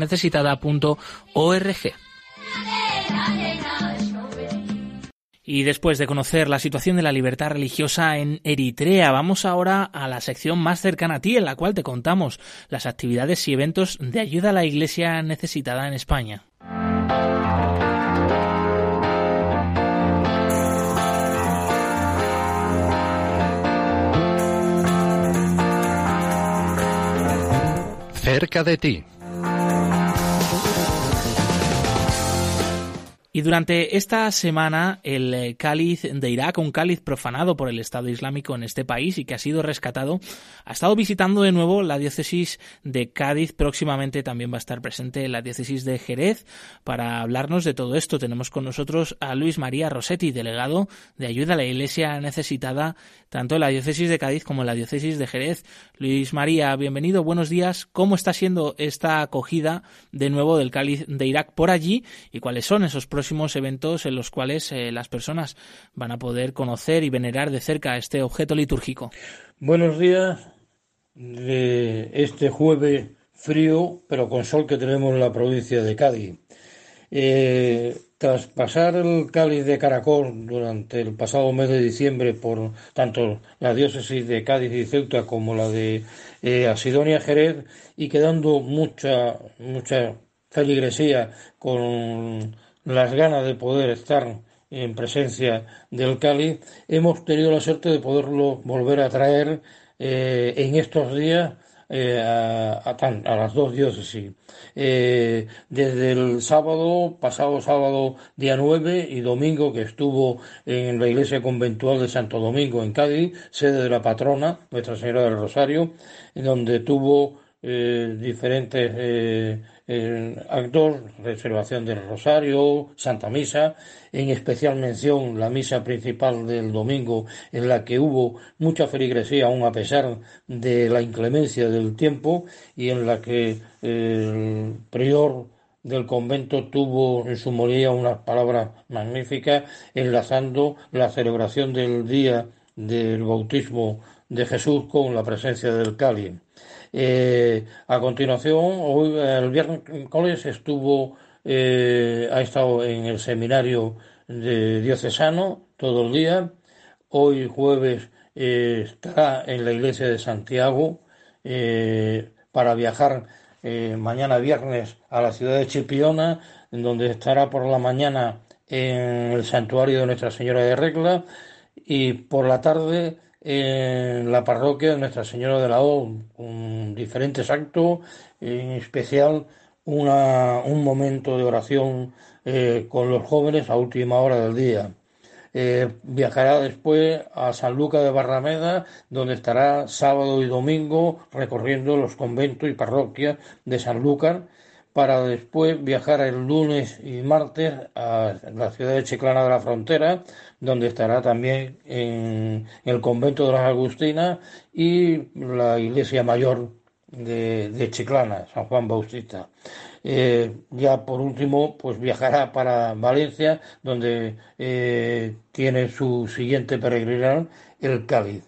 Y después de conocer la situación de la libertad religiosa en Eritrea, vamos ahora a la sección más cercana a ti, en la cual te contamos las actividades y eventos de ayuda a la iglesia necesitada en España. Cerca de ti. Y durante esta semana el eh, cáliz de Irak, un cáliz profanado por el Estado Islámico en este país y que ha sido rescatado, ha estado visitando de nuevo la diócesis de Cádiz. Próximamente también va a estar presente la diócesis de Jerez. Para hablarnos de todo esto tenemos con nosotros a Luis María Rossetti, delegado de ayuda a la Iglesia necesitada tanto en la diócesis de Cádiz como en la diócesis de Jerez. Luis María, bienvenido, buenos días. ¿Cómo está siendo esta acogida de nuevo del cáliz de Irak por allí y cuáles son esos próximos eventos en los cuales eh, las personas van a poder conocer y venerar de cerca este objeto litúrgico. Buenos días de este jueves frío, pero con sol que tenemos en la provincia de Cádiz. Eh, tras pasar el cáliz de Caracol durante el pasado mes de diciembre por tanto la diócesis de Cádiz y Ceuta como la de eh, Asidonia Jerez y quedando mucha mucha feligresía con las ganas de poder estar en presencia del cáliz, hemos tenido la suerte de poderlo volver a traer eh, en estos días eh, a, a, las dos diócesis. Eh, desde el sábado, pasado sábado día 9 y domingo que estuvo en la iglesia conventual de Santo Domingo en Cádiz, sede de la patrona, Nuestra Señora del Rosario, en donde tuvo diferentes actos, reservación del Rosario, Santa Misa, en especial mención la misa principal del domingo, en la que hubo mucha feligresía, aun a pesar de la inclemencia del tiempo, y en la que el prior del convento tuvo en su molía unas palabras magníficas, enlazando la celebración del día del bautismo de Jesús con la presencia del cáliz. Eh, a continuación, hoy el viernes estuvo, eh, ha estado en el seminario de diocesano todo el día. Hoy jueves eh, estará en la iglesia de Santiago para viajar mañana viernes a la ciudad de Chipiona, donde estará por la mañana en el santuario de Nuestra Señora de Regla y por la tarde en la parroquia de Nuestra Señora de la O, con diferentes actos, en especial una, un momento de oración eh, con los jóvenes a última hora del día. Eh, viajará después a San Lucas de Barrameda, donde estará sábado y domingo recorriendo los conventos y parroquias de San Lucas para después viajar el lunes y martes a la ciudad de Chiclana de la Frontera, donde estará también en el convento de las Agustinas y la iglesia mayor de, Chiclana, San Juan Bautista. Eh, ya por último, pues viajará para Valencia, donde eh, tiene su siguiente peregrinación, el Cáliz.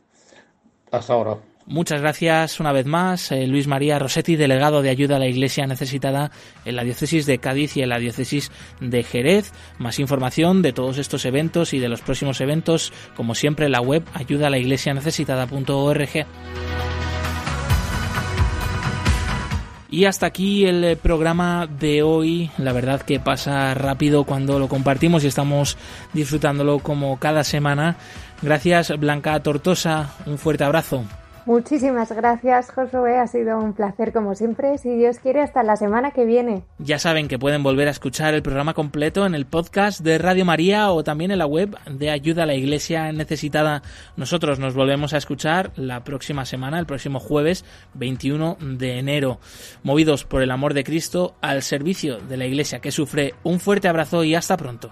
Hasta ahora. Muchas gracias una vez más, eh, Luis María Rossetti, delegado de ayuda a la Iglesia necesitada en la diócesis de Cádiz y en la diócesis de Jerez. Más información de todos estos eventos y de los próximos eventos, como siempre, en la web ayuda a la iglesia necesitada.org. Y hasta aquí el eh, programa de hoy. La verdad que pasa rápido cuando lo compartimos y estamos disfrutándolo como cada semana. Gracias Blanca Tortosa, un fuerte abrazo. Muchísimas gracias, Josué. Ha sido un placer como siempre. Si Dios quiere, hasta la semana que viene. Ya saben que pueden volver a escuchar el programa completo en el podcast de Radio María o también en la web de Ayuda a la Iglesia Necesitada. Nosotros nos volvemos a escuchar la próxima semana, el próximo jueves 21 de enero. Movidos por el amor de Cristo al servicio de la Iglesia que sufre. Un fuerte abrazo y hasta pronto.